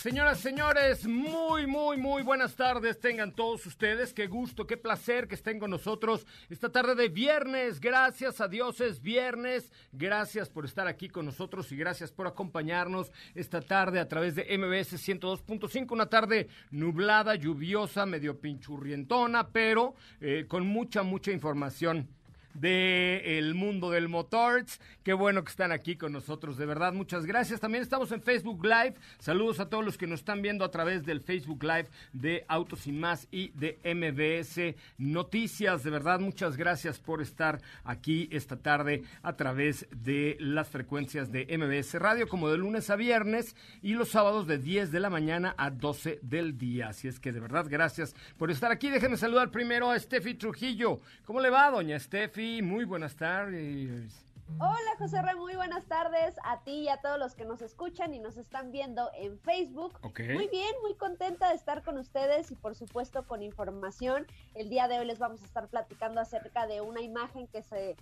Señoras, señores, muy, muy, muy buenas tardes. Tengan todos ustedes. Qué gusto, qué placer que estén con nosotros esta tarde de viernes. Gracias a Dios es viernes. Gracias por estar aquí con nosotros y gracias por acompañarnos esta tarde a través de MBS 102.5. Una tarde nublada, lluviosa, medio pinchurrientona, pero eh, con mucha, mucha información de mundo del motors. Qué bueno que están aquí con nosotros, de verdad, muchas gracias. También estamos en Facebook Live. Saludos a todos los que nos están viendo a través del Facebook Live de Autos y Más y de MBS Noticias. De verdad, muchas gracias por estar aquí esta tarde a través de las frecuencias de MBS Radio, como de lunes a viernes y los sábados de 10 de la mañana a 12 del día. Así es que de verdad, gracias por estar aquí. Déjenme saludar primero a Steffi Trujillo. ¿Cómo le va, doña Steffi? Muy buenas tardes. Hola José Re, muy buenas tardes a ti y a todos los que nos escuchan y nos están viendo en Facebook. Muy bien, muy contenta de estar con ustedes y por supuesto con información. El día de hoy les vamos a estar platicando acerca de una imagen que se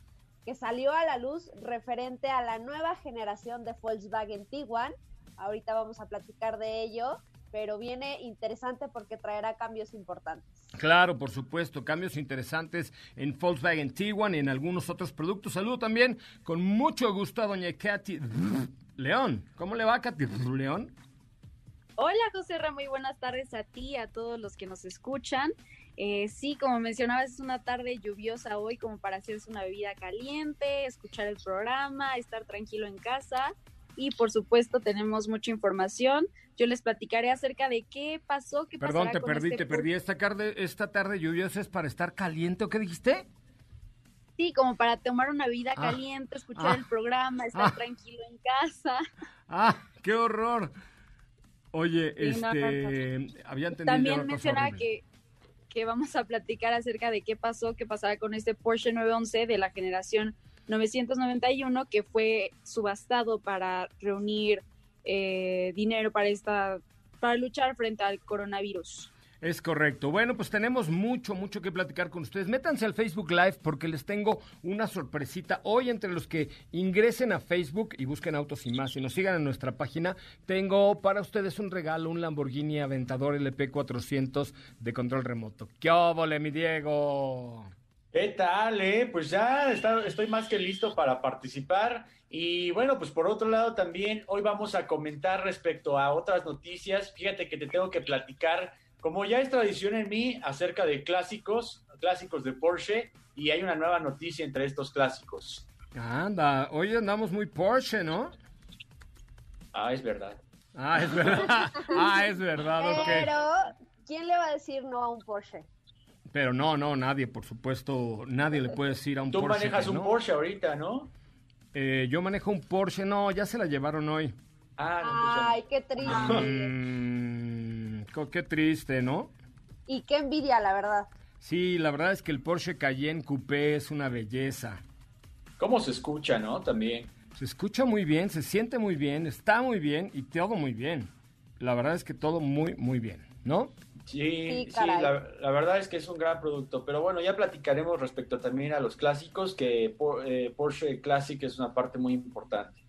que salió a la luz referente a la nueva generación de Volkswagen Tiguan. Ahorita vamos a platicar de ello pero viene interesante porque traerá cambios importantes. Claro, por supuesto, cambios interesantes en Volkswagen Tiguan y en algunos otros productos. Saludo también con mucho gusto a doña Katy León. ¿Cómo le va, Katy León? Hola, José Ra, muy buenas tardes a ti, a todos los que nos escuchan. Eh, sí, como mencionabas, es una tarde lluviosa hoy como para hacerse una bebida caliente, escuchar el programa, estar tranquilo en casa y por supuesto tenemos mucha información. Yo les platicaré acerca de qué pasó, qué Perdón, te perdí, este te perdí. Esta tarde, esta tarde lluviosa es para estar caliente, ¿o qué dijiste? Sí, como para tomar una vida ah. caliente, escuchar el ah. programa, estar ah. tranquilo en casa. ¡Ah, qué horror! Oye, este, había entendido También mencionaba que, que vamos a platicar acerca de qué pasó, qué pasará con este Porsche 911 de la generación 991 que fue subastado para reunir eh, dinero para esta para luchar frente al coronavirus. Es correcto. Bueno, pues tenemos mucho, mucho que platicar con ustedes. Métanse al Facebook Live porque les tengo una sorpresita. Hoy, entre los que ingresen a Facebook y busquen Autos y más y nos sigan en nuestra página, tengo para ustedes un regalo, un Lamborghini Aventador LP400 de control remoto. ¡Qué óvole, mi Diego! ¿Qué tal? Eh? Pues ya estoy más que listo para participar. Y bueno, pues por otro lado también hoy vamos a comentar respecto a otras noticias. Fíjate que te tengo que platicar, como ya es tradición en mí, acerca de clásicos, clásicos de Porsche, y hay una nueva noticia entre estos clásicos. Anda, hoy andamos muy Porsche, ¿no? Ah, es verdad. Ah, es verdad. ah, es verdad, Pero, ¿quién le va a decir no a un Porsche? Pero no, no, nadie, por supuesto, nadie le puede decir a un Porsche. Tú manejas un Porsche ahorita, ¿no? Eh, yo manejo un Porsche, no, ya se la llevaron hoy. Ah, no, pues Ay, qué triste. Mm, qué triste, ¿no? Y qué envidia, la verdad. Sí, la verdad es que el Porsche Cayenne Coupé es una belleza. ¿Cómo se escucha, no? También. Se escucha muy bien, se siente muy bien, está muy bien y todo muy bien. La verdad es que todo muy, muy bien, ¿no? Sí, sí, la, verdad es que es un gran producto, pero bueno, ya platicaremos respecto también a los clásicos, que eh, Porsche Classic es una parte muy importante.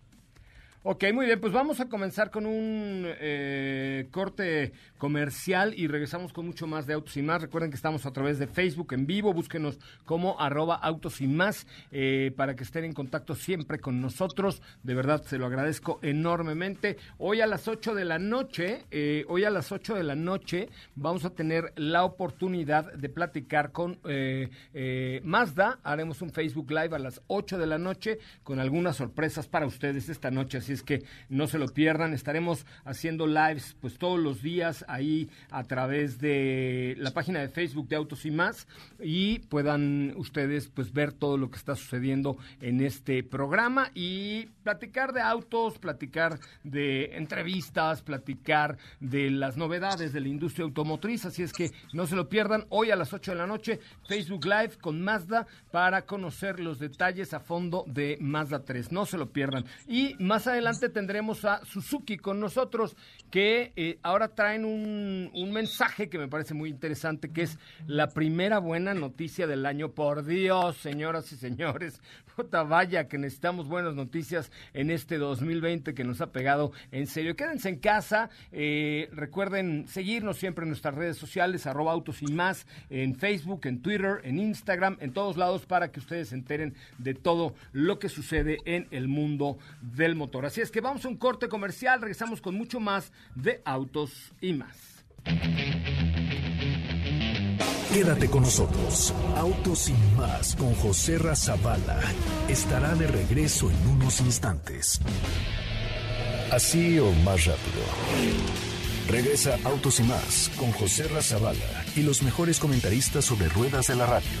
Ok, muy bien, pues vamos a comenzar con un eh, corte comercial y regresamos con mucho más de Autos y Más. Recuerden que estamos a través de Facebook en vivo, búsquenos como arroba Autos y Más eh, para que estén en contacto siempre con nosotros. De verdad, se lo agradezco enormemente. Hoy a las 8 de la noche, eh, hoy a las 8 de la noche vamos a tener la oportunidad de platicar con Mazda. Haremos un Facebook Live a las 8 de la noche con algunas sorpresas para ustedes esta noche es que no se lo pierdan. Estaremos haciendo lives pues todos los días ahí a través de la página de Facebook de Autos y más y puedan ustedes pues ver todo lo que está sucediendo en este programa y platicar de autos, platicar de entrevistas, platicar de las novedades de la industria automotriz, así es que no se lo pierdan hoy a las 8 de la noche Facebook Live con Mazda para conocer los detalles a fondo de Mazda 3. No se lo pierdan. Y más adelante adelante tendremos a Suzuki con nosotros, que eh, ahora traen un, mensaje que me parece muy interesante, que es la primera buena noticia del año. Por Dios, señoras y señores, puta vaya que necesitamos buenas noticias en este 2020 que nos ha pegado en serio. Quédense en casa, eh, recuerden seguirnos siempre en nuestras redes sociales, arroba autos y más, en Facebook, en Twitter, en Instagram, en todos lados para que ustedes se enteren de todo lo que sucede en el mundo del motor. Así es que vamos a un corte comercial, regresamos con mucho más de autos y más. Quédate con nosotros. Autos y más con José Razabala estará de regreso en unos instantes. Así o más rápido. Regresa Autos y más con José Razabala y los mejores comentaristas sobre ruedas de la radio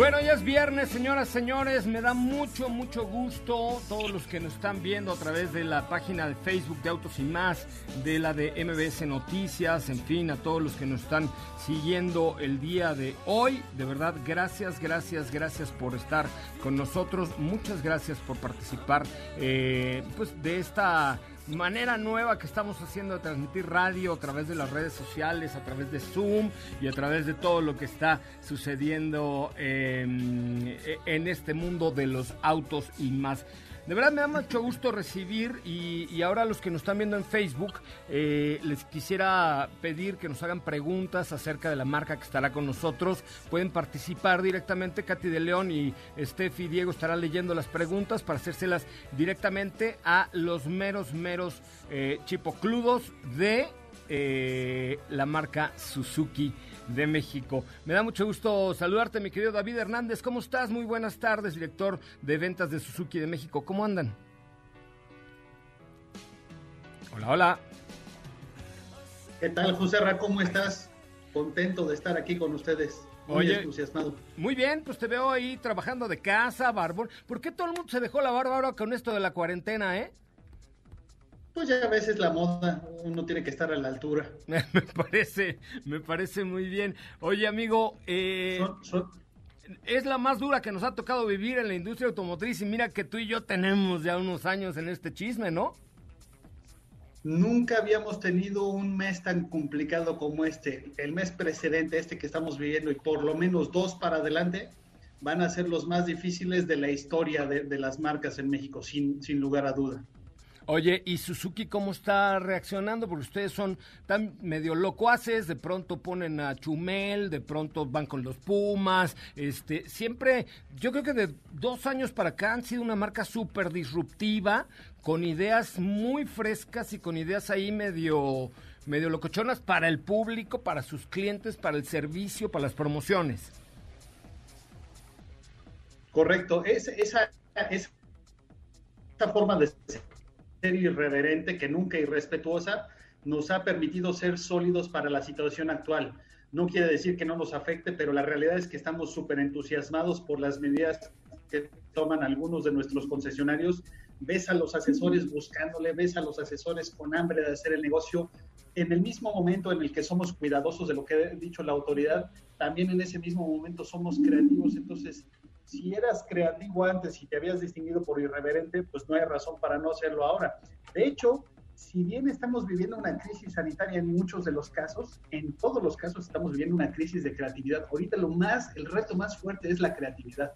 Bueno, ya es viernes, señoras, señores. Me da mucho, mucho gusto todos los que nos están viendo a través de la página de Facebook de Autos y Más, de la de MBS Noticias, en fin, a todos los que nos están siguiendo el día de hoy. De verdad, gracias, gracias, gracias por estar con nosotros. Muchas gracias por participar eh, pues, de esta manera nueva que estamos haciendo de transmitir radio a través de las redes sociales, a través de Zoom y a través de todo lo que está sucediendo em, en este mundo de los autos y más. De verdad me da mucho gusto recibir y, ahora los que nos están viendo en Facebook, eh, les quisiera pedir que nos hagan preguntas acerca de la marca que estará con nosotros. Pueden participar directamente, Katy de León y Steffi Diego estarán leyendo las preguntas para hacérselas directamente a los meros, meros eh, chipocludos de eh, la marca Suzuki de México. Me da mucho gusto saludarte, mi querido David Hernández. ¿Cómo estás? Muy buenas tardes, director de ventas de Suzuki de México. ¿Cómo andan? Hola, hola. ¿Qué tal, José Ra? ¿Cómo estás? Contento de estar aquí con ustedes. Muy entusiasmado. Muy bien, pues te veo ahí trabajando de casa, barbón. ¿Por qué todo el mundo se dejó la barba ahora con esto de la cuarentena, eh? Pues ya a veces la moda, uno tiene que estar a la altura. me parece, me parece muy bien. Oye, amigo, eh, es la más dura que nos ha tocado vivir en la industria automotriz y mira que tú y yo tenemos ya unos años en este chisme, ¿no? Nunca habíamos tenido un mes tan complicado como este. El mes precedente, este que estamos viviendo, y por lo menos dos para adelante, van a ser los más difíciles de la historia de, las marcas en México, sin, sin lugar a duda. Oye, ¿y Suzuki cómo está reaccionando? Porque ustedes son tan medio locuaces, de pronto ponen a Chumel, de pronto van con los Pumas, este, siempre, yo creo que de dos años para acá han sido una marca súper disruptiva, con ideas muy frescas y con ideas ahí medio, medio locochonas para el público, para sus clientes, para el servicio, para las promociones. Correcto, es, esa, esa forma de ser irreverente, que nunca irrespetuosa, nos ha permitido ser sólidos para la situación actual. No quiere decir que no nos afecte, pero la realidad es que estamos súper entusiasmados por las medidas que toman algunos de nuestros concesionarios. Ves a los asesores buscándole, ves a los asesores con hambre de hacer el negocio. En el mismo momento en el que somos cuidadosos de lo que ha dicho la autoridad, también en ese mismo momento somos creativos. Entonces, si eras creativo antes y te habías distinguido por irreverente, pues no hay razón para no hacerlo ahora. De hecho, si bien estamos viviendo una crisis sanitaria en muchos de los casos, en todos los casos estamos viviendo una crisis de creatividad. Ahorita lo más, el reto más fuerte es la creatividad.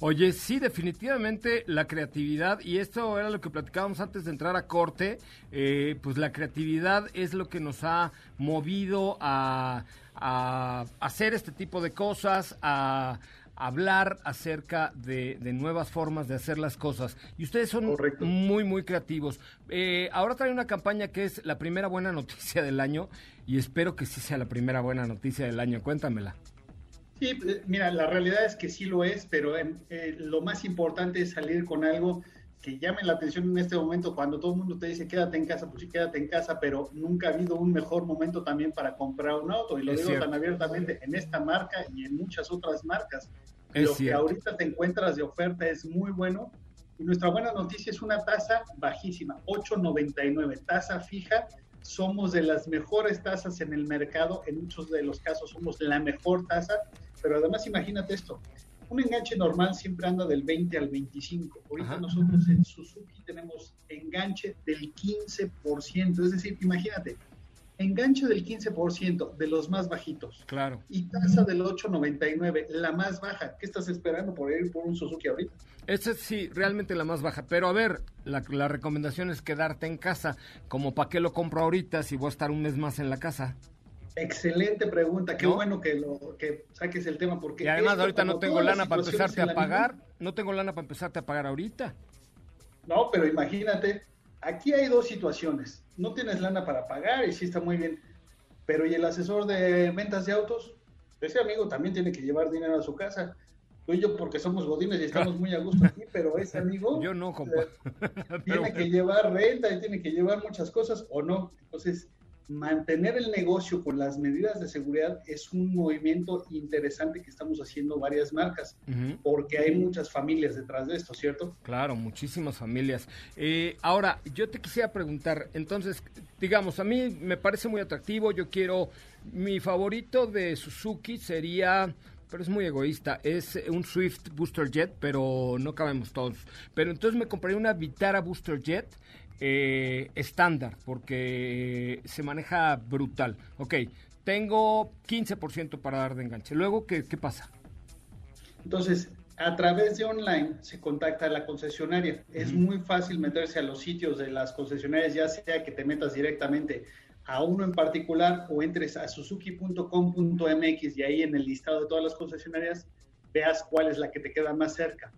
Oye, sí, definitivamente la creatividad, y esto era lo que platicábamos antes de entrar a corte, eh, pues la creatividad es lo que nos ha movido a, a hacer este tipo de cosas, a, hablar acerca de, nuevas formas de hacer las cosas. Y ustedes son muy, muy creativos. Eh, ahora trae una campaña que es la primera buena noticia del año y espero que sí sea la primera buena noticia del año. Cuéntamela. Sí, eh, mira, la realidad es que sí lo es, pero eh, lo más importante es salir con algo que llame la atención en este momento cuando todo el mundo te dice quédate en casa, pues sí, quédate en casa, pero nunca ha habido un mejor momento también para comprar un auto. Y lo digo tan abiertamente en esta marca y en muchas otras marcas. lo que ahorita te encuentras de oferta es muy bueno. Y nuestra buena noticia es una tasa bajísima, 8.99, tasa fija. Somos de las mejores tasas en el mercado, en muchos de los casos somos la mejor tasa, pero además imagínate esto, un enganche normal siempre anda del 20 al 25. Ahorita nosotros en Suzuki tenemos enganche del 15%. Es decir, imagínate, enganche del 15% de los más bajitos. Claro. Y tasa del 8.99, la más baja. ¿Qué estás esperando por ir por un Suzuki ahorita? Esa es sí, realmente la más baja. Pero a ver, la, la recomendación es quedarte en casa. Como para qué lo compro ahorita si voy a estar un mes más en la casa. Excelente pregunta, qué bueno que lo que saques el tema porque y además ahorita no tengo lana para empezarte a pagar, no tengo lana para empezarte a pagar ahorita. No, pero imagínate, aquí hay dos situaciones. No tienes lana para pagar y sí está muy bien, pero y el asesor de ventas de autos, ese amigo también tiene que llevar dinero a su casa. Tú y yo porque somos godines y estamos muy a gusto aquí, pero ese amigo yo no, compa. tiene que llevar renta y tiene que llevar muchas cosas o no. Entonces, mantener el negocio con las medidas de seguridad es un movimiento interesante que estamos haciendo varias marcas, porque hay muchas familias detrás de esto, ¿cierto? Claro, muchísimas familias. Eh, ahora, yo te quisiera preguntar, entonces, digamos, a mí me parece muy atractivo, yo quiero, mi favorito de Suzuki sería pero es muy egoísta. Es un Swift Booster Jet, pero no cabemos todos. Pero entonces me compré una Vitara Booster Jet eh, estándar, porque se maneja brutal. Ok, tengo 15% para dar de enganche. Luego, ¿qué, ¿qué pasa? Entonces, a través de online se contacta a la concesionaria. Es muy fácil meterse a los sitios de las concesionarias, ya sea que te metas directamente a uno en particular o entres a suzuki.com.mx y ahí en el listado de todas las concesionarias veas cuál es la que te queda más cerca.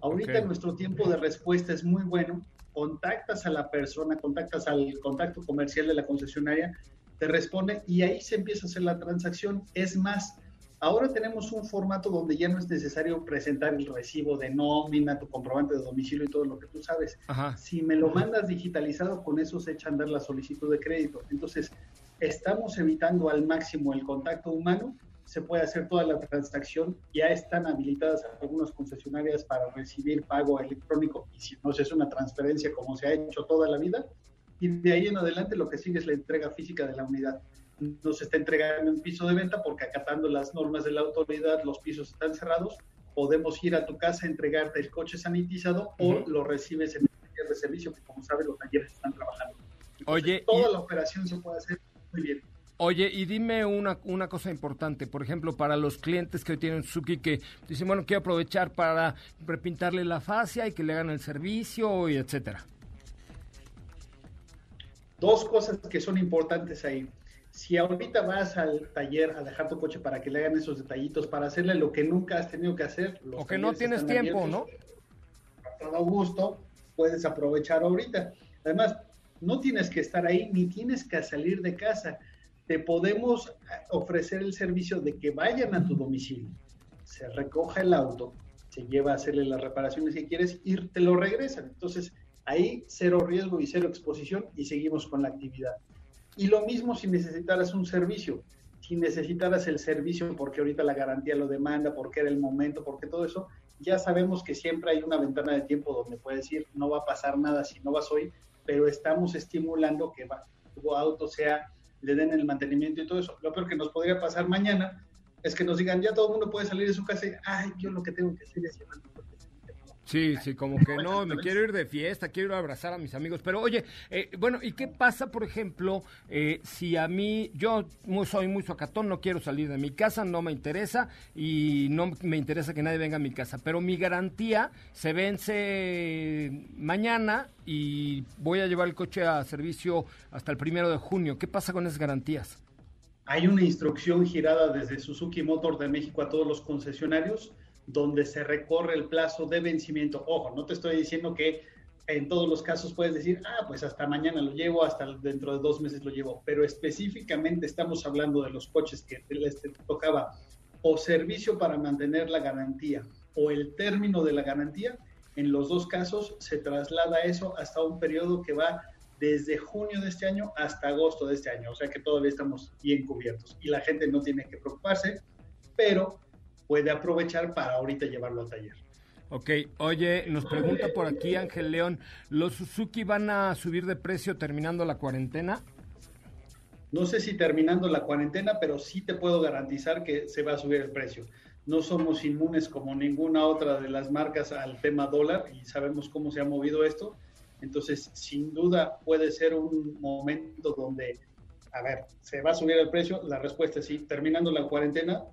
Ahorita nuestro tiempo de respuesta es muy bueno contactas a la persona, contactas al contacto comercial de la concesionaria, te responde y ahí se empieza a hacer la transacción. Es más, ahora tenemos un formato donde ya no es necesario presentar el recibo de nómina, tu comprobante de domicilio y todo lo que tú sabes. Si me lo mandas digitalizado, con eso se echa a andar la solicitud de crédito. Entonces, estamos evitando al máximo el contacto humano se puede hacer toda la transacción. Ya están habilitadas algunas concesionarias para recibir pago electrónico y si no, es una transferencia como se ha hecho toda la vida. Y de ahí en adelante lo que sigue es la entrega física de la unidad. No se está entregando en piso de venta porque acatando las normas de la autoridad los pisos están cerrados. Podemos ir a tu casa entregarte el coche sanitizado o lo recibes en el taller de servicio, que como sabes los talleres están trabajando. Oye, toda la operación se puede hacer muy bien. Oye, y dime una, una cosa importante, por ejemplo, para los clientes que hoy tienen Suzuki que dicen, bueno, quiero aprovechar para repintarle la fascia y que le hagan el servicio y etcétera. Dos cosas que son importantes ahí. Si ahorita vas al taller a dejar tu coche para que le hagan esos detallitos, para hacerle lo que nunca has tenido que hacer. o que no tienes tiempo, ¿no? A todo gusto, puedes aprovechar ahorita. Además, no tienes que estar ahí ni tienes que salir de casa. Te podemos ofrecer el servicio de que vayan a tu domicilio, se recoja el auto, se lleva a hacerle las reparaciones que quieres y te lo regresan. Entonces, ahí cero riesgo y cero exposición y seguimos con la actividad. Y lo mismo si necesitaras un servicio, si necesitaras el servicio porque ahorita la garantía lo demanda, porque era el momento, porque todo eso, ya sabemos que siempre hay una ventana de tiempo donde puedes decir, no va a pasar nada si no vas hoy, pero estamos estimulando que va, tu auto sea, le den el mantenimiento y todo eso. Lo peor que nos podría pasar mañana es que nos digan, ya todo el mundo puede salir de su casa y, ay, yo lo que tengo que hacer es llevar Sí, sí, como que no, me quiero ir de fiesta, quiero ir a abrazar a mis amigos. Pero oye, eh, bueno, ¿y qué pasa, por ejemplo, eh, si a mí, yo soy muy socatón, no quiero salir de mi casa, no me interesa y no me interesa que nadie venga a mi casa, pero mi garantía se vence mañana y voy a llevar el coche a servicio hasta el primero de junio. ¿Qué pasa con esas garantías? Hay una instrucción girada desde Suzuki Motor de México a todos los concesionarios donde se recorre el plazo de vencimiento. Ojo, no te estoy diciendo que en todos los casos puedes decir, ah, pues hasta mañana lo llevo, hasta dentro de dos meses lo llevo, pero específicamente estamos hablando de los coches que les tocaba o servicio para mantener la garantía o el término de la garantía. En los dos casos se traslada eso hasta un periodo que va desde junio de este año hasta agosto de este año, o sea que todavía estamos bien cubiertos y la gente no tiene que preocuparse, pero puede aprovechar para ahorita llevarlo al taller. Ok, oye, nos pregunta por aquí Ángel León, ¿los Suzuki van a subir de precio terminando la cuarentena? No sé si terminando la cuarentena, pero sí te puedo garantizar que se va a subir el precio. No somos inmunes como ninguna otra de las marcas al tema dólar y sabemos cómo se ha movido esto. Entonces, sin duda puede ser un momento donde, a ver, ¿se va a subir el precio? La respuesta es sí. Terminando la cuarentena,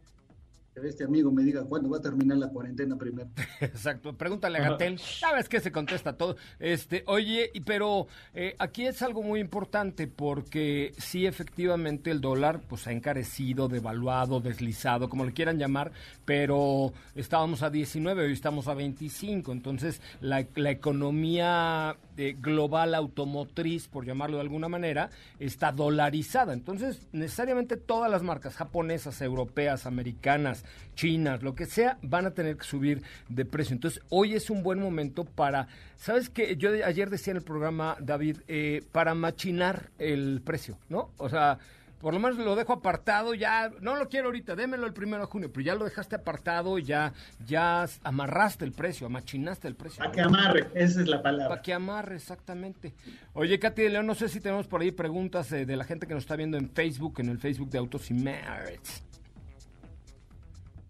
este amigo me diga cuándo va a terminar la cuarentena primero. Exacto, pregúntale a Gatel, sabes que se contesta todo. Este, oye, pero eh, aquí es algo muy importante porque sí efectivamente el dólar pues ha encarecido, devaluado, deslizado, como le quieran llamar, pero estábamos a 19, hoy estamos a 25, entonces la, la economía eh, global automotriz, por llamarlo de alguna manera, está dolarizada. Entonces, necesariamente todas las marcas japonesas, europeas, americanas, chinas, lo que sea, van a tener que subir de precio. Entonces, hoy es un buen momento para, ¿sabes qué? Yo ayer decía en el programa, David, eh, para machinar el precio, ¿no? O sea, por lo menos lo dejo apartado, ya, no lo quiero ahorita, démelo el primero de junio, pero ya lo dejaste apartado ya, ya amarraste el precio, amachinaste el precio. Para que amarre, esa es la palabra. Para que amarre, exactamente. Oye, Katy de León, no sé si tenemos por ahí preguntas de la gente que nos está viendo en Facebook, en el Facebook de Autos y Merits.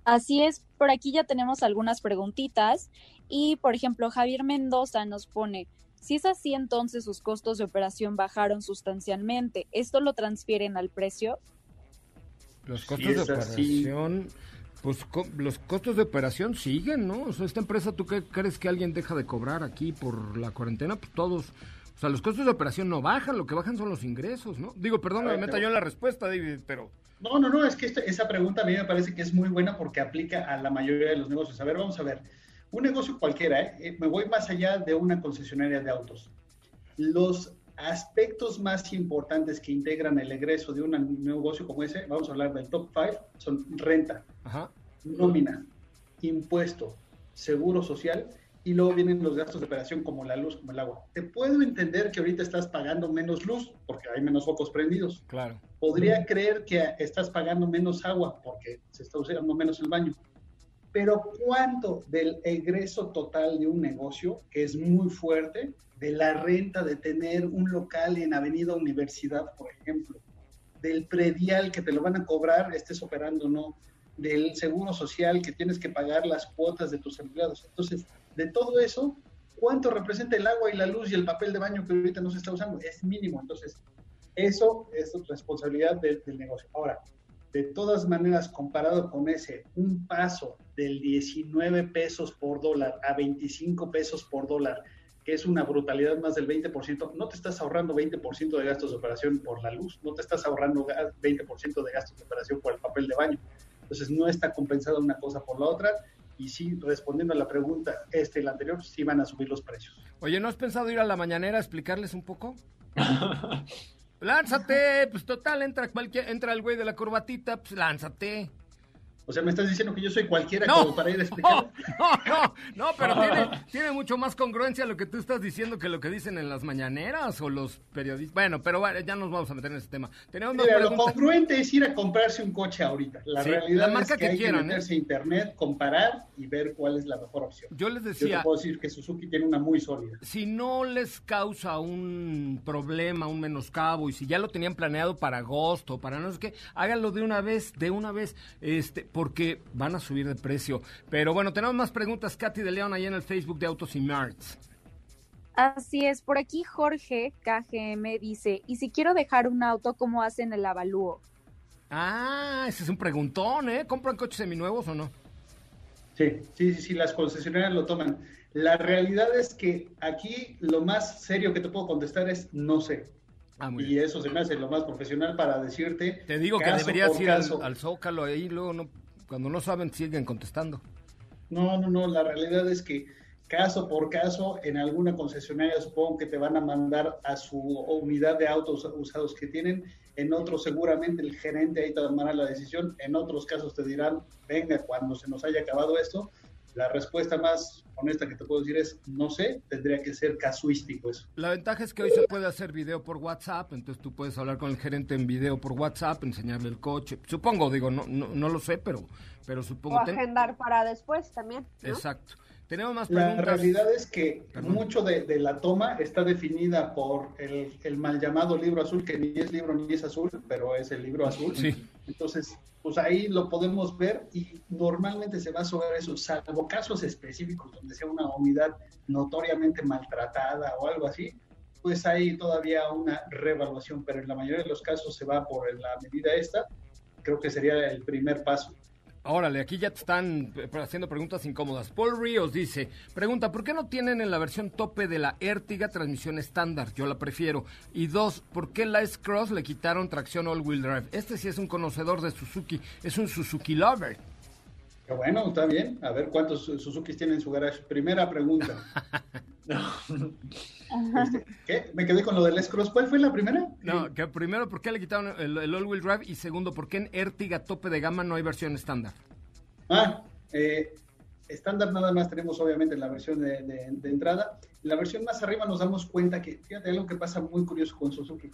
Así es, por aquí ya tenemos algunas preguntitas y, por ejemplo, Javier Mendoza nos pone, si es así, entonces sus costos de operación bajaron sustancialmente. ¿Esto lo transfieren al precio? Los costos de operación, pues los costos de operación siguen, ¿no? O sea, esta empresa, ¿tú qué crees que alguien deja de cobrar aquí por la cuarentena? Pues todos. O sea, los costos de operación no bajan, lo que bajan son los ingresos, ¿no? Digo, perdón, me meta yo en la respuesta, David, pero... No, no, no, es que esa pregunta a mí me parece que es muy buena porque aplica a la mayoría de los negocios. A ver, vamos a ver un negocio cualquiera, ¿eh? ¿eh? me voy más allá de una concesionaria de autos. Los aspectos más importantes que integran el egreso de un negocio como ese, vamos a hablar del top 5, son renta, nómina, impuesto, seguro social y luego vienen los gastos de operación como la luz, como el agua. Te puedo entender que ahorita estás pagando menos luz porque hay menos focos prendidos. Claro. Podría creer que estás pagando menos agua porque se está usando menos el baño pero ¿cuánto del egreso total de un negocio, que es muy fuerte, de la renta de tener un local en Avenida Universidad, por ejemplo, del predial que te lo van a cobrar, estés operando o no, del seguro social que tienes que pagar las cuotas de tus empleados? Entonces, de todo eso, ¿cuánto representa el agua y la luz y el papel de baño que ahorita no se está usando? Es mínimo. Entonces, Eso es responsabilidad del negocio. Ahora, de todas maneras, comparado con ese, un paso del 19 pesos por dólar a 25 pesos por dólar, que es una brutalidad más del 20%, no te estás ahorrando 20% de gastos de operación por la luz, no te estás ahorrando 20% de gastos de operación por el papel de baño. Entonces no está compensada una cosa por la otra y sí, respondiendo a la pregunta, este y la anterior, sí van a subir los precios. Oye, ¿no has pensado ir a la mañanera a explicarles un poco? lánzate, pues total, entra cualquier, entra el güey de la corbatita, pues lánzate. O sea, me estás diciendo que yo soy cualquiera como para ir a explicar. No, no, no, pero tiene, mucho más congruencia lo que tú estás diciendo que lo que dicen en las mañaneras o los periodistas. Bueno, pero ya nos vamos a meter en ese tema. Tenemos Mira, lo congruente es ir a comprarse un coche ahorita. La realidad la marca es que, hay que ¿eh? meterse a internet, comparar y ver cuál es la mejor opción. Yo les decía. Yo puedo decir que Suzuki tiene una muy sólida. Si no les causa un problema, un menoscabo, y si ya lo tenían planeado para agosto, para no sé qué, háganlo de una vez, de una vez. Este, porque van a subir de precio. Pero bueno, tenemos más preguntas, Katy de León, ahí en el Facebook de Autos y Marts. Así es, por aquí Jorge KGM dice, ¿y si quiero dejar un auto, cómo hacen el avalúo? Ah, ese es un preguntón, ¿eh? ¿Compran coches seminuevos o no? Sí, sí, sí, sí, las concesionarias lo toman. La realidad es que aquí lo más serio que te puedo contestar es no sé. Ah, y eso se me hace lo más profesional para decirte. Te digo que deberías ir al, al, Zócalo ahí, luego no cuando no saben, siguen contestando. No, no, no, la realidad es que caso por caso, en alguna concesionaria supongo que te van a mandar a su unidad de autos usados que tienen, en otros seguramente el gerente ahí tomará la decisión, en otros casos te dirán, venga, cuando se nos haya acabado esto, la respuesta más honesta que te puedo decir es no sé, tendría que ser casuístico eso. La ventaja es que hoy se puede hacer video por WhatsApp, entonces tú puedes hablar con el gerente en video por WhatsApp, enseñarle el coche. Supongo, digo, no no, no lo sé, pero pero supongo. O agendar para después también. Exacto. Tenemos más preguntas. La realidad es que mucho de, la toma está definida por el, el, mal llamado libro azul, que ni es libro ni es azul, pero es el libro azul. Sí. Entonces, pues ahí lo podemos ver y normalmente se va sobre eso, salvo casos específicos donde sea una unidad notoriamente maltratada o algo así, pues hay todavía una revaluación, pero en la mayoría de los casos se va por la medida esta, creo que sería el primer paso. Órale, aquí ya te están eh, haciendo preguntas incómodas. Paul Ríos dice, pregunta, ¿por qué no tienen en la versión tope de la Ertiga transmisión estándar? Yo la prefiero. Y dos, ¿por qué la S-Cross le quitaron tracción all-wheel drive? Este sí es un conocedor de Suzuki, es un Suzuki lover. Qué bueno, está bien. A ver cuántos Suzuki tienen en su garage. Primera pregunta. Este, ¿Qué? Me quedé con lo del S-Cross. ¿Cuál fue la primera? No, que primero, ¿por qué le quitaron el, all-wheel drive? Y segundo, ¿por qué en Ertiga tope de gama no hay versión estándar? Ah, eh, estándar nada más tenemos obviamente la versión de, de, entrada. En la versión más arriba nos damos cuenta que, fíjate, algo que pasa muy curioso con Suzuki.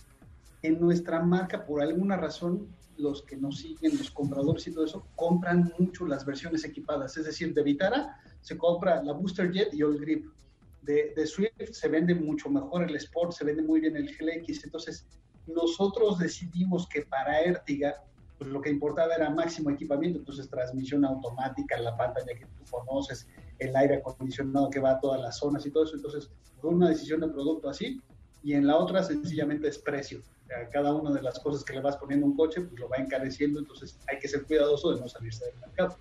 En nuestra marca, por alguna razón, los que nos siguen, los compradores y todo eso, compran mucho las versiones equipadas. Es decir, de Vitara se compra la Booster Jet y All Grip de, Swift se vende mucho mejor el Sport, se vende muy bien el GLX. Entonces, nosotros decidimos que para Ertiga, pues lo que importaba era máximo equipamiento, entonces transmisión automática, la pantalla que tú conoces, el aire acondicionado que va a todas las zonas y todo eso. Entonces, fue una decisión de producto así. Y en la otra, sencillamente es precio. cada una de las cosas que le vas poniendo a un coche, pues lo va encareciendo, entonces hay que ser cuidadoso de no salirse del mercado.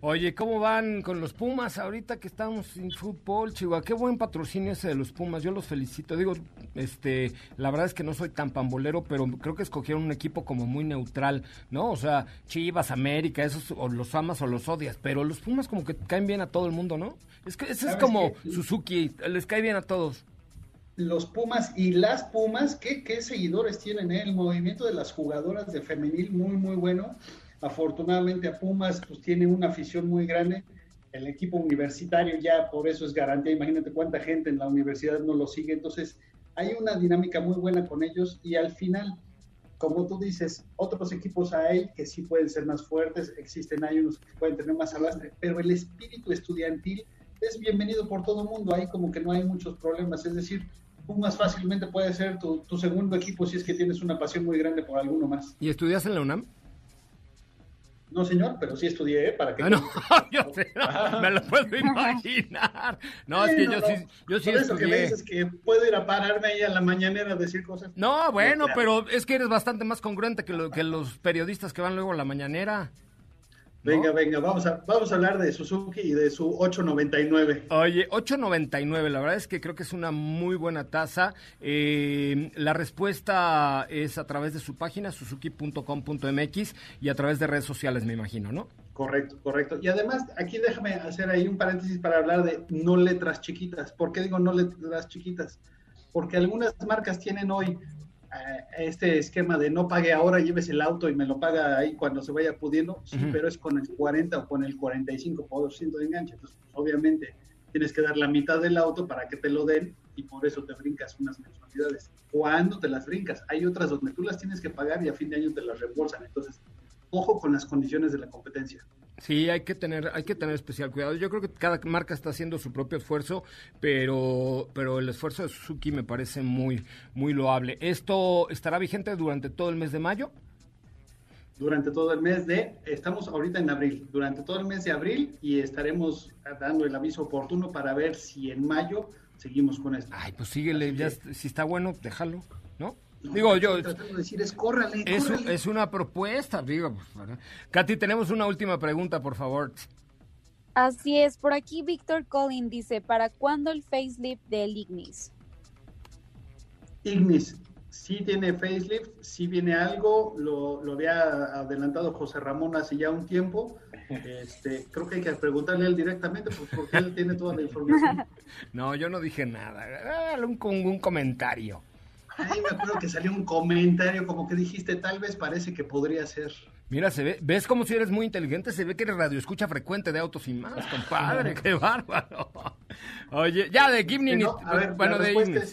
Oye, ¿cómo van con los Pumas ahorita que estamos sin fútbol, Chihuahua? Qué buen patrocinio ese de los Pumas, yo los felicito. Digo, este, la verdad es que no soy tan pambolero, pero creo que escogieron un equipo como muy neutral, ¿no? O sea, Chivas, América, esos o los amas o los odias, pero los Pumas como que caen bien a todo el mundo, ¿no? Es que ese es como Suzuki, les cae bien a todos los Pumas y las Pumas, ¿qué, qué seguidores tienen? Eh? El movimiento de las jugadoras de femenil muy, muy bueno. Afortunadamente a Pumas pues tiene una afición muy grande. El equipo universitario ya por eso es garantía. Imagínate cuánta gente en la universidad no lo sigue. Entonces hay una dinámica muy buena con ellos y al final, como tú dices, otros equipos hay que sí pueden ser más fuertes. Existen hay unos que pueden tener más arrastre, pero el espíritu estudiantil es bienvenido por todo el mundo. Ahí como que no hay muchos problemas. Es decir, Pumas fácilmente puede ser tu, tu segundo equipo si es que tienes una pasión muy grande por alguno más. ¿Y estudias en la UNAM? No, señor, pero sí estudié, ¿eh? Para que... Ah, no, yo sé, me lo puedo imaginar. No, es que yo sí, yo sí Por eso que me dices que puedo ir a pararme ahí a la mañanera a decir cosas. No, bueno, pero es que eres bastante más congruente que, lo, que los periodistas que van luego a la mañanera. Venga, venga, vamos a, vamos a hablar de Suzuki y de su 899. Oye, 899, la verdad es que creo que es una muy buena tasa. Eh, la respuesta es a través de su página, suzuki.com.mx, y a través de redes sociales, me imagino, ¿no? Correcto, correcto. Y además, aquí déjame hacer ahí un paréntesis para hablar de no letras chiquitas. ¿Por qué digo no letras chiquitas? Porque algunas marcas tienen hoy este esquema de no pague ahora, lleves el auto y me lo paga ahí cuando se vaya pudiendo, sí, pero es con el 40 o con el 45% de enganche. Entonces, pues, obviamente, tienes que dar la mitad del auto para que te lo den y por eso te brincas unas mensualidades. ¿Cuándo te las brincas? Hay otras donde tú las tienes que pagar y a fin de año te las reembolsan. Entonces, ojo con las condiciones de la competencia. Sí, hay que tener, hay que tener especial cuidado. Yo creo que cada marca está haciendo su propio esfuerzo, pero, pero el esfuerzo de Suzuki me parece muy, muy loable. ¿Esto estará vigente durante todo el mes de mayo? Durante todo el mes de, estamos ahorita en abril, durante todo el mes de abril y estaremos dando el aviso oportuno para ver si en mayo seguimos con esto. Ay, pues síguele, ya, si está bueno, déjalo. Digo yo. decir es, córrale, es, una propuesta, digo. Katy, tenemos una última pregunta, por favor. Así es, por aquí Víctor Collin dice, ¿para cuándo el facelift del Ignis? Ignis, sí tiene facelift, sí viene algo, lo, lo había adelantado José Ramón hace ya un tiempo. Este, creo que hay que preguntarle a él directamente pues, porque él tiene toda la información. No, yo no dije nada, un, un comentario. Ahí me acuerdo que salió un comentario como que dijiste, tal vez parece que podría ser. Mira, se ve, ves como si eres muy inteligente, se ve que eres radio escucha frecuente de autos y más, compadre, qué bárbaro. Oye, ya de Gimni, a ver, bueno, de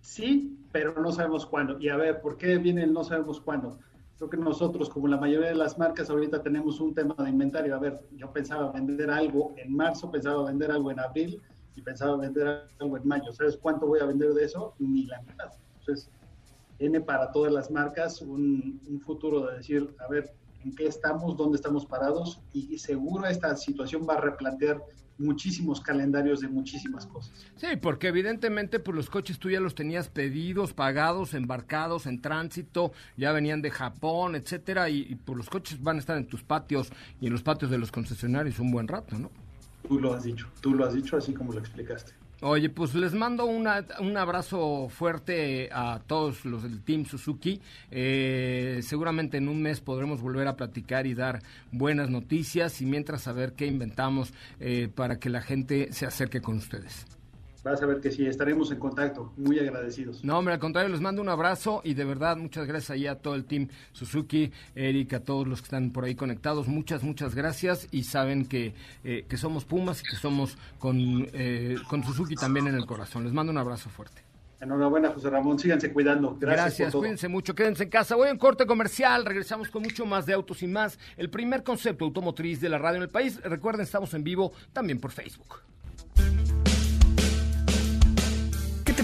Sí, pero no sabemos cuándo. Y a ver, ¿por qué viene el no sabemos cuándo? Creo que nosotros, como la mayoría de las marcas, ahorita tenemos un tema de inventario. A ver, yo pensaba vender algo en marzo, pensaba vender algo en abril, y pensaba vender algo en mayo. ¿Sabes cuánto voy a vender de eso? Ni la mitad. Entonces, tiene para todas las marcas un, futuro de decir, a ver, en qué estamos, dónde estamos parados y seguro esta situación va a replantear muchísimos calendarios de muchísimas cosas. Sí, porque evidentemente pues los coches tú ya los tenías pedidos, pagados, embarcados en tránsito, ya venían de Japón, etcétera, y, y pues los coches van a estar en tus patios y en los patios de los concesionarios un buen rato, ¿no? Tú lo has dicho, tú lo has dicho así como lo explicaste. Oye, pues les mando una, un abrazo fuerte a todos los del Team Suzuki. Eh, seguramente en un mes podremos volver a platicar y dar buenas noticias y mientras saber qué inventamos eh, para que la gente se acerque con ustedes vas a ver que sí, estaremos en contacto, muy agradecidos. No, hombre, al contrario, les mando un abrazo y de verdad muchas gracias ahí a todo el team Suzuki, Eric, a todos los que están por ahí conectados, muchas, muchas gracias y saben que, eh, que somos Pumas y que somos con, eh, con Suzuki también en el corazón. Les mando un abrazo fuerte. Enhorabuena, José Ramón. Síganse cuidando. Gracias. Gracias, cuídense mucho, quédense en casa. Voy en corte comercial. Regresamos con mucho más de autos y más. El primer concepto automotriz de la radio en el país. Recuerden, estamos en vivo también por Facebook.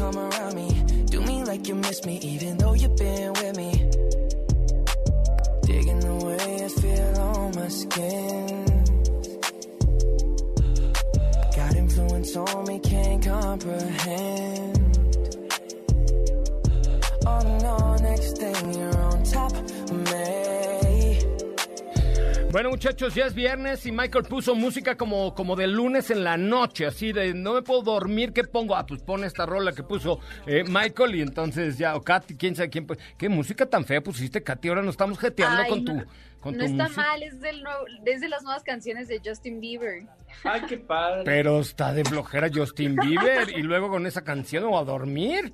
Come around me. Do me like you miss me, even though you've been with me. Digging the way I feel on my skin. Got influence on me, can't comprehend. Oh no, next thing you're on top of me. Bueno, muchachos, ya es viernes y Michael puso música como, como de lunes en la noche, así de no me puedo dormir, ¿qué pongo? Ah, pues pone esta rola que puso eh, Michael y entonces ya, o Katy, quién sabe quién. ¿Qué música tan fea pusiste, Katy? Ahora nos estamos jeteando con tu. Con no está mal, es, del de las nuevas canciones de Justin Bieber. Ay, qué padre. Pero está de flojera Justin Bieber y luego con esa canción o a dormir.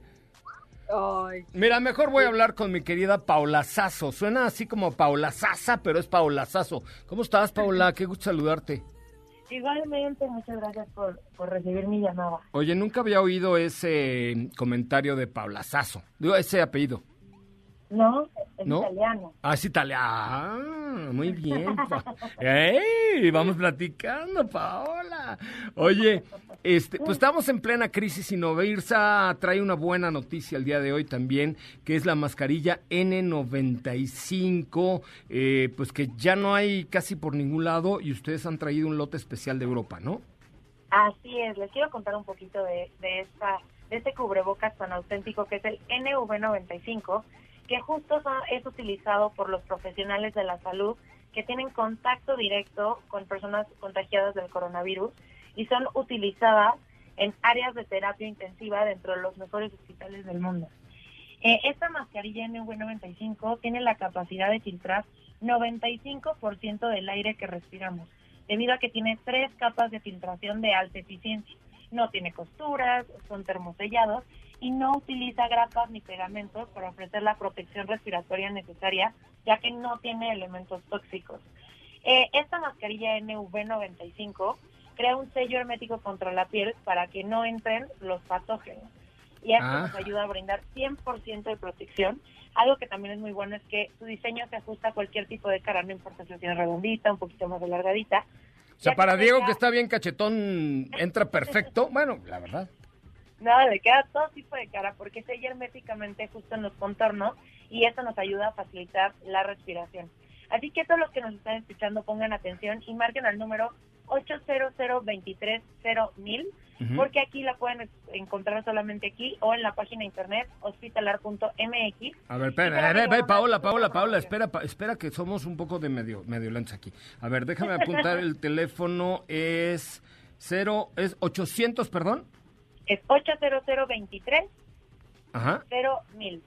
Mira, mejor voy a hablar con mi querida Paula Sazo. Suena así como Paula Sasa, pero es Paula Sazo. ¿Cómo estás, Paula? Qué gusto saludarte. Igualmente, muchas gracias por, recibir mi llamada. Oye, nunca había oído ese comentario de Paula Sasso. Digo, ese apellido. No, es italiano. Ah, es italiano. Ah, muy bien. ¡Ey! Vamos platicando, Paola. Oye, este, pues estamos en plena crisis y Novirsa trae una buena noticia el día de hoy también, que es la mascarilla N95, eh, pues que ya no hay casi por ningún lado y ustedes han traído un lote especial de Europa, ¿no? Así es, les quiero contar un poquito de, de, esta, de este cubrebocas tan auténtico que es el NV95 que justo es utilizado por los profesionales de la salud que tienen contacto directo con personas contagiadas del coronavirus y son utilizadas en áreas de terapia intensiva dentro de los mejores hospitales del mundo. Eh, esta mascarilla NV95 tiene la capacidad de filtrar 95% del aire que respiramos, debido a que tiene tres capas de filtración de alta eficiencia. No tiene costuras, son termosellados y no utiliza grapas ni pegamentos para ofrecer la protección respiratoria necesaria, ya que no tiene elementos tóxicos. Eh, esta mascarilla NV95 crea un sello hermético contra la piel para que no entren los patógenos. Y esto nos ah. ayuda a brindar 100% de protección. Algo que también es muy bueno es que su diseño se ajusta a cualquier tipo de cara, no importa si tiene redondita, un poquito más alargadita. O sea, para Diego que está bien cachetón, entra perfecto. Bueno, la verdad. No, le queda todo tipo de cara porque sella herméticamente justo en los contornos y eso nos ayuda a facilitar la respiración. Así que todos los que nos están escuchando pongan atención y marquen al número 800 mil porque aquí la pueden encontrar solamente aquí o en la página internet hospitalar.mx. A ver, espera, a ver, Paola, Paola, Paola, espera, espera que somos un poco de medio, medio aquí. A ver, déjame apuntar el teléfono, es 0, es 800, perdón. Es 80023 Ajá. 0000.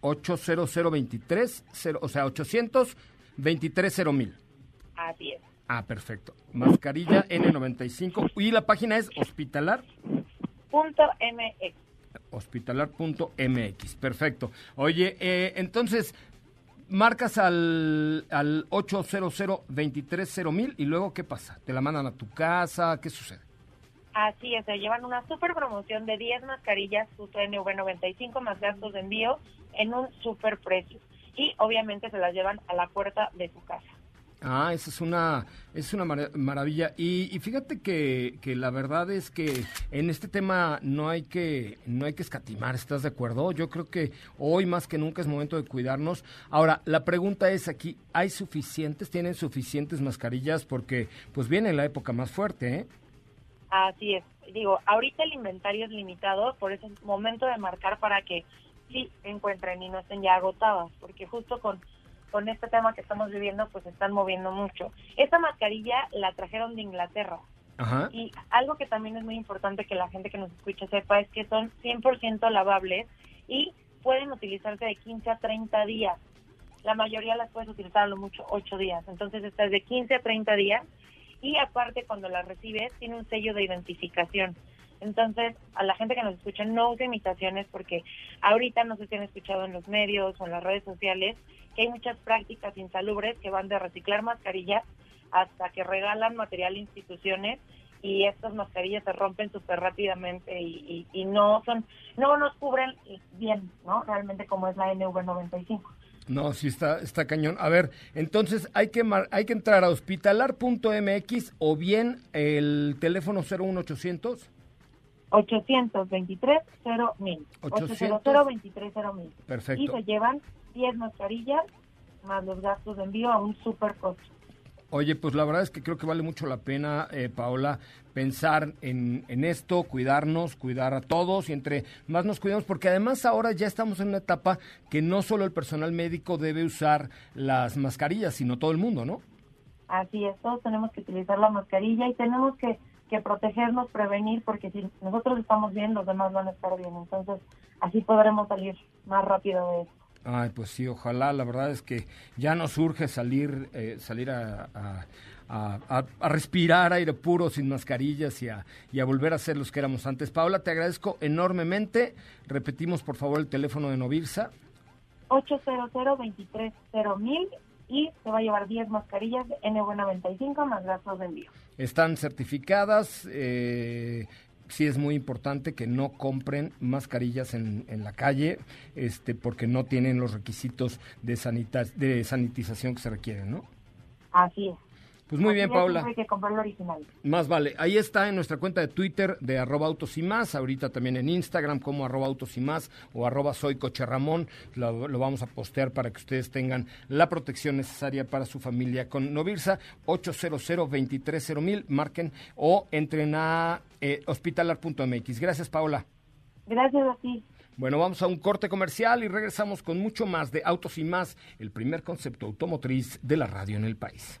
80023, o sea, 823 mil. Así es. Ah, perfecto. Mascarilla N95. Y la página es hospitalar. .mx. Hospitalar.mx. Perfecto. Oye, eh, entonces, marcas al, al 800 mil y luego, ¿qué pasa? ¿Te la mandan a tu casa? ¿Qué sucede? Así es, se llevan una super promoción de 10 mascarillas justo NV95 más gastos de envío en un super precio. Y obviamente se las llevan a la puerta de su casa. Ah, esa es una, es una maravilla. Y, fíjate que, que, la verdad es que en este tema no hay que, no hay que escatimar, ¿estás de acuerdo? Yo creo que hoy más que nunca es momento de cuidarnos. Ahora, la pregunta es aquí, ¿hay suficientes, tienen suficientes mascarillas? Porque pues viene la época más fuerte, ¿eh? Así es. Digo, ahorita el inventario es limitado, por eso es momento de marcar para que sí encuentren y no estén ya agotadas, porque justo con con este tema que estamos viviendo, pues están moviendo mucho. Esta mascarilla la trajeron de Inglaterra. Y algo que también es muy importante que la gente que nos escucha sepa es que son 100% lavables y pueden utilizarse de 15 a 30 días. La mayoría las puedes utilizar a lo mucho 8 días. Entonces, esta es de 15 a 30 días. Y aparte, cuando la recibes, tiene un sello de identificación. Entonces, a la gente que nos escucha, no use imitaciones porque ahorita no sé si han escuchado en los medios o en las redes sociales hay muchas prácticas insalubres que van de reciclar mascarillas hasta que regalan material a instituciones y estas mascarillas se rompen súper rápidamente y, no son no nos cubren bien, ¿no? Realmente como es la NV95. No, sí está, está cañón. A ver, entonces hay que hay que entrar a hospitalar.mx o bien el teléfono 01800 823 0000. 800 23 0000. Perfecto. Y se llevan 10 mascarillas más los gastos de envío a un super costo. Oye, pues la verdad es que creo que vale mucho la pena, eh, Paola, pensar en, en, esto, cuidarnos, cuidar a todos y entre más nos cuidamos, porque además ahora ya estamos en una etapa que no solo el personal médico debe usar las mascarillas, sino todo el mundo, ¿no? Así es, todos tenemos que utilizar la mascarilla y tenemos que, que protegernos, prevenir, porque si nosotros estamos bien, los demás van a estar bien. Entonces, así podremos salir más rápido de esto. Ay, pues sí, ojalá, la verdad es que ya nos urge salir, eh, salir a, a, respirar aire puro sin mascarillas y a, y a volver a ser los que éramos antes. Paola, te agradezco enormemente. Repetimos, por favor, el teléfono de Novirsa. 800 mil y se va a llevar 10 mascarillas N95 más gastos de envío. Están certificadas. Eh, sí es muy importante que no compren mascarillas en, en la calle, este, porque no tienen los requisitos de, de sanitización que se requieren, ¿no? Así es. Pues muy bien, Paula. Hay que comprar el original. Más vale. Ahí está en nuestra cuenta de Twitter de arroba autos y más, ahorita también en Instagram como arroba autos y más o arroba soy coche Ramón. Lo, vamos a postear para que ustedes tengan la protección necesaria para su familia con Novirsa 800 mil marquen o entren a eh, hospitalar.mx. Gracias, Paula. Gracias a ti. Bueno, vamos a un corte comercial y regresamos con mucho más de Autos y más, el primer concepto automotriz de la radio en el país.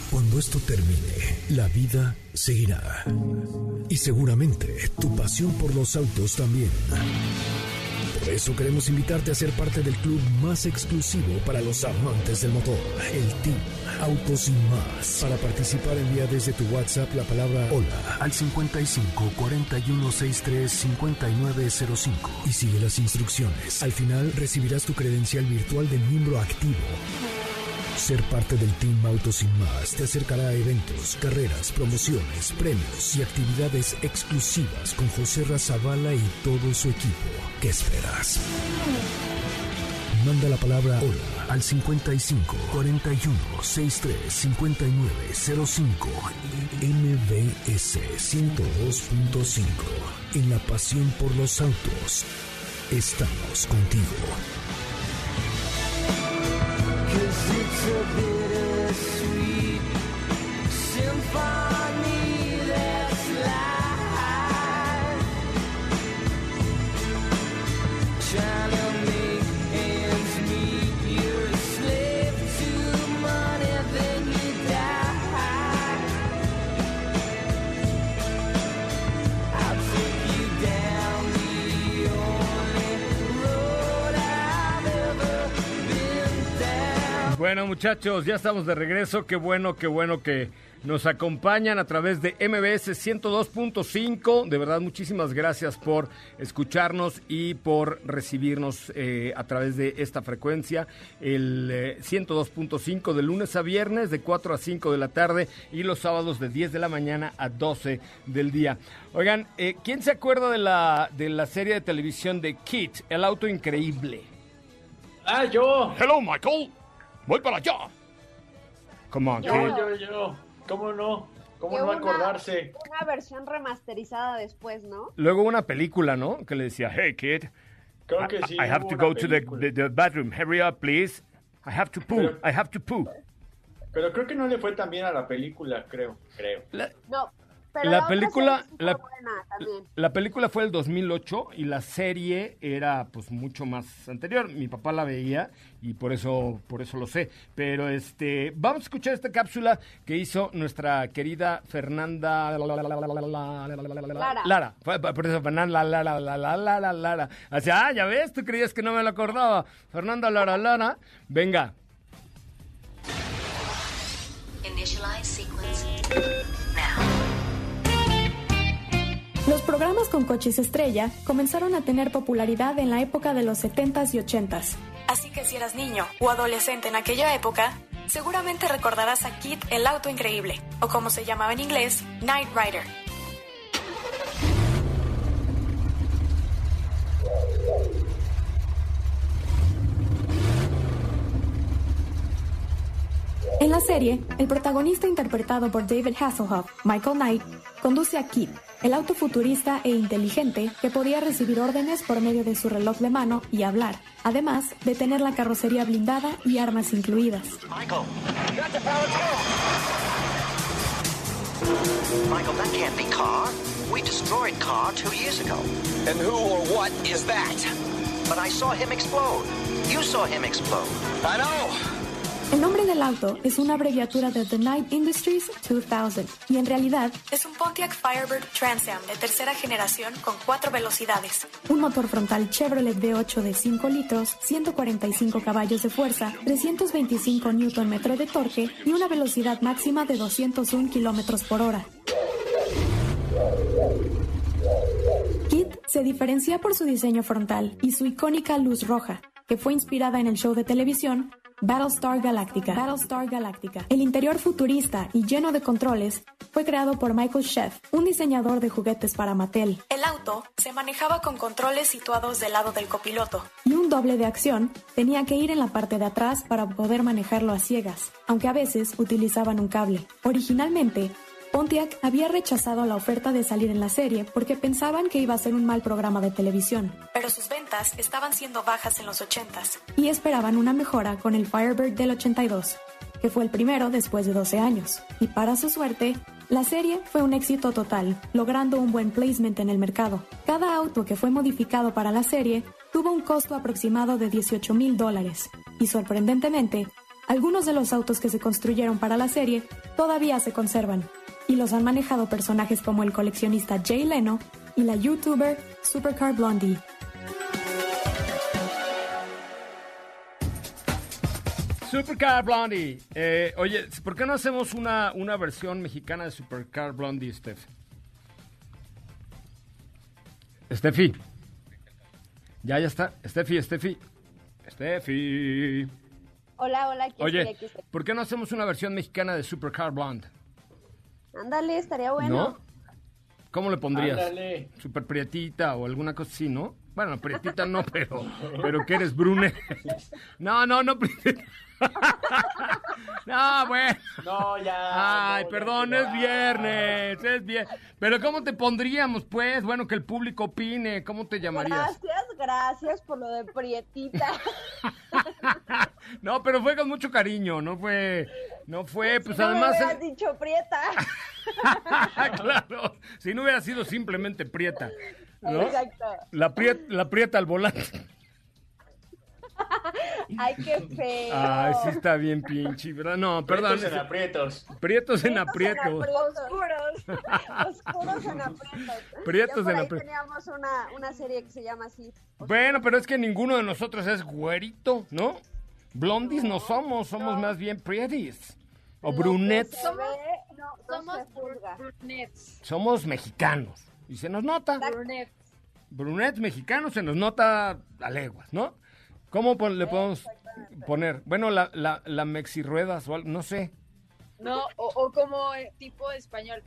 Cuando esto termine, la vida seguirá. Y seguramente tu pasión por los autos también. Por eso queremos invitarte a ser parte del club más exclusivo para los amantes del motor, el Team Autos y Más. Para participar envía desde tu WhatsApp la palabra hola al 55 41 63 5905 y sigue las instrucciones. Al final recibirás tu credencial virtual de miembro activo ser parte del Team Autos y Más te acercará a eventos, carreras, promociones, premios y actividades exclusivas con José Razabala y todo su equipo. ¿Qué esperas? Manda la palabra hola al 55 41 63 59 05 MBS 102.5. En la pasión por los autos, estamos contigo. Cause it's a bit Bueno, muchachos, ya estamos de regreso. Qué bueno, qué bueno que nos acompañan a través de MBS 102.5. De verdad, muchísimas gracias por escucharnos y por recibirnos eh, a través de esta frecuencia, el 102.5 eh, de lunes a viernes de 4 a 5 de la tarde y los sábados de 10 de la mañana a 12 del día. Oigan, eh, ¿quién se acuerda de la, de la serie de televisión de Kit, El Auto Increíble? Ah, yo. Hello, Michael. Voy para allá. Come on, Yo, kid. yo, yo. ¿Cómo no? ¿Cómo no una- acordarse? Una versión remasterizada después, ¿no? Luego una película, ¿no? Que le decía, hey, kid. Creo que I- sí. I have hubo to una go to the, película. the, the bathroom. Hurry up, please. I have to poo. Pero- I have to poo. Pero creo que no le fue tan bien a la película, creo, creo. La, No. Pero La película- la- buena también. la película fue el 2008 y la serie era pues mucho más anterior. Mi papá la veía y por eso por eso lo sé. Pero este vamos a escuchar esta cápsula que hizo nuestra querida Fernanda Lara. Por eso Fernanda Lara Lara Lara Lara. Sea, ah, ya ves, tú creías que no me lo acordaba. Fernanda Lara Lara. Venga. Initialize sequence Los programas con coches estrella comenzaron a tener popularidad en la época de los 70s y 80s. Así que si eras niño o adolescente en aquella época, seguramente recordarás a Kit el auto increíble, o como se llamaba en inglés, Knight Rider. En la serie, el protagonista interpretado por David Hasselhoff, Michael Knight, conduce a Kid, el auto futurista e inteligente que podía recibir órdenes por medio de su reloj de mano y hablar, además de tener la carrocería blindada y armas incluidas. Michael. Michael, that can't be car. We destroyed Carr two years ago. And who or what is that? But I saw him explode. You saw him explode. I know. El nombre del auto es una abreviatura de The Night Industries 2000 y en realidad es un Pontiac Firebird Trans Am de tercera generación con cuatro velocidades, un motor frontal Chevrolet V8 de 5 litros, 145 caballos de fuerza, 325 Nm de torque y una velocidad máxima de 201 km por hora. Kit se diferencia por su diseño frontal y su icónica luz roja, que fue inspirada en el show de televisión Battlestar Galactica. Battlestar Galactica. El interior futurista y lleno de controles fue creado por Michael Sheff, un diseñador de juguetes para Mattel. El auto se manejaba con controles situados del lado del copiloto y un doble de acción tenía que ir en la parte de atrás para poder manejarlo a ciegas, aunque a veces utilizaban un cable. Originalmente, Pontiac había rechazado la oferta de salir en la serie porque pensaban que iba a ser un mal programa de televisión, pero sus ventas estaban siendo bajas en los 80s y esperaban una mejora con el Firebird del 82, que fue el primero después de 12 años. Y para su suerte, la serie fue un éxito total, logrando un buen placement en el mercado. Cada auto que fue modificado para la serie tuvo un costo aproximado de 18 mil dólares, y sorprendentemente, algunos de los autos que se construyeron para la serie todavía se conservan y los han manejado personajes como el coleccionista Jay Leno y la youtuber Supercar Blondie. Supercar Blondie. Eh, oye, ¿por qué no hacemos una, una versión mexicana de Supercar Blondie, Steph? Steffi. Ya, ya está. Steffi, Steffi. Steffi. Hola, hola. ¿quién Oye? ¿por qué no hacemos una versión mexicana de Supercar Blonde? Ándale, estaría bueno. ¿No? ¿Cómo le pondrías? Ándale. Super prietita o alguna cosa así, ¿no? Bueno, prietita no, pero, pero que eres brune. No, no, no, prietita. No, bueno. No, ya. Ay, no, perdón, es viernes, es viernes. Pero ¿cómo te pondríamos, pues? Bueno, que el público opine. ¿Cómo te llamarías? Gracias, gracias por lo de prietita. No, pero fue con mucho cariño, no fue, no fue, pues no además... me hubieras dicho prieta. claro, si no hubiera sido simplemente prieta, ¿no? Exacto. La, priet- la prieta al volante. Ay, qué feo. Ay, sí está bien pinche, ¿verdad? No, perdón. Prietos en aprietos. Prietos en Prietos aprietos. Oscuros. Oscuros en aprietos. Prietos en ahí aprietos. teníamos una, una serie que se llama así. Bueno, pero es que ninguno de nosotros es güerito, ¿no? Blondies no somos, somos más bien pretties. O brunettes. ve, no, Somos brunettes. Somos mexicanos. Y se nos nota. Brunettes. Brunettes mexicanos se nos nota a leguas, ¿no? ¿Cómo pon- le podemos poner? Bueno, la, la, la mexirruedas o algo, no sé. No, o, o como eh, tipo español.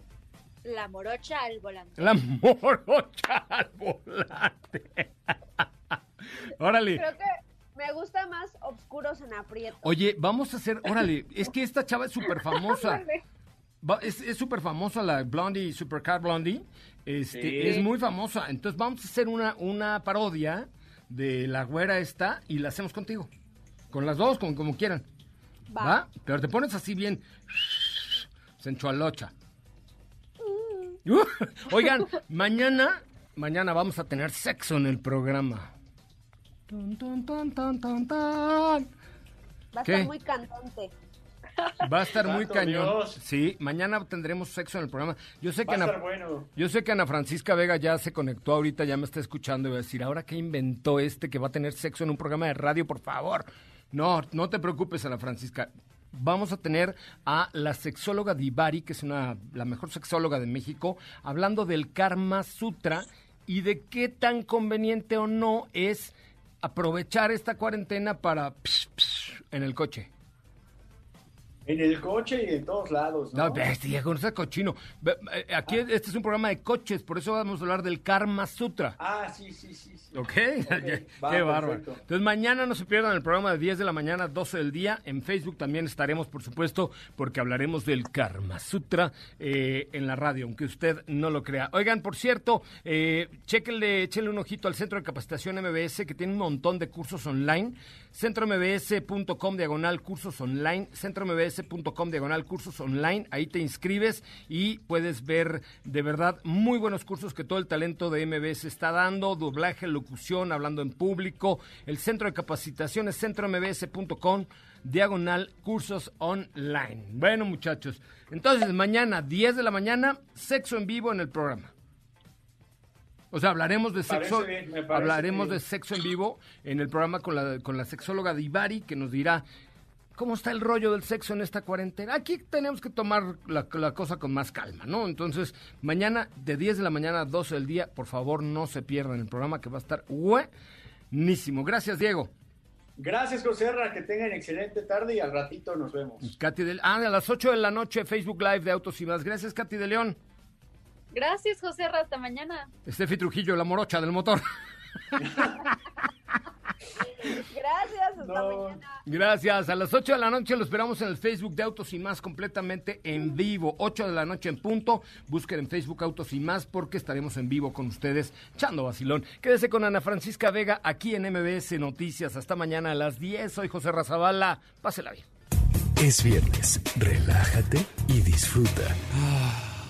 La morocha al volante. La morocha al volante. Órale. Creo que me gusta más oscuros en aprietos. Oye, vamos a hacer, órale, es que esta chava es súper famosa. Va- es súper famosa la Blondie, Supercar Blondie. Este, Sí. Es muy famosa. Entonces vamos a hacer una, una parodia de la güera esta y la hacemos contigo. Con las dos, con, como quieran. Va. ¿Va? Pero te pones así bien. Sensualocha. Uh, Oigan, mañana, mañana vamos a tener sexo en el programa. Va a ¿Qué? estar muy cantante. Va a estar muy cañón. Dios. Sí, mañana tendremos sexo en el programa. Yo sé que Va a Ana, estar bueno. yo sé que Ana Francisca Vega ya se conectó ahorita, ya me está escuchando y va a decir, ¿ahora qué inventó este que va a tener sexo en un programa de radio, por favor? No, no te preocupes, Ana Francisca. Vamos a tener a la sexóloga Divari, que es una, la mejor sexóloga de México, hablando del Karma Sutra y de qué tan conveniente o no es aprovechar esta cuarentena para psh, psh, en el coche. En el coche y en todos lados, ¿no? No, bestia, con ese cochino. Eh, Aquí este es un programa de coches, por eso vamos a hablar del Karma Sutra. Ah, sí, sí, sí. sí. ¿Ok? Qué va, bárbaro. Entonces, mañana no se pierdan el programa de 10 de la mañana, 12 del día. En Facebook también estaremos, por supuesto, porque hablaremos del Karma Sutra eh, en la radio, aunque usted no lo crea. Oigan, por cierto, eh, chéquenle, échenle un ojito al Centro de Capacitación MBS, que tiene un montón de cursos online. CentroMBS.com, diagonal, cursos online. CentroMBS mbs.com diagonal cursos online. Ahí te inscribes y puedes ver de verdad muy buenos cursos que todo el talento de MBS está dando, doblaje, locución, hablando en público. El centro de capacitación es centrombs.com diagonal cursos online. Bueno, muchachos, entonces mañana 10 de la mañana, sexo en vivo en el programa. O sea, hablaremos de sexo, hablaremos de sexo en vivo en el programa con la, con la sexóloga Divari, que nos dirá cómo está el rollo del sexo en esta cuarentena. Aquí tenemos que tomar la, cosa con más calma, ¿no? Entonces, mañana de 10 de la mañana a 12 del día, por favor, no se pierdan el programa que va a estar buenísimo. Gracias, Diego. Gracias, José que tengan excelente tarde y al ratito nos vemos. Katy de, ah, a las 8 de la noche, Facebook Live de Autos y más. Gracias, Katy de León. Gracias, José Hasta mañana. Estefi Trujillo, la morocha del motor. Gracias, hasta mañana. Gracias. A las 8 de la noche lo esperamos en el Facebook de Autos y Más completamente en vivo. 8 de la noche en punto. Busquen en Facebook Autos y Más porque estaremos en vivo con ustedes, Chando Basilón. Quédese con Ana Francisca Vega aquí en MBS Noticias. Hasta mañana a las 10. Soy José Razabala. Pásela bien. Es viernes. Relájate y disfruta.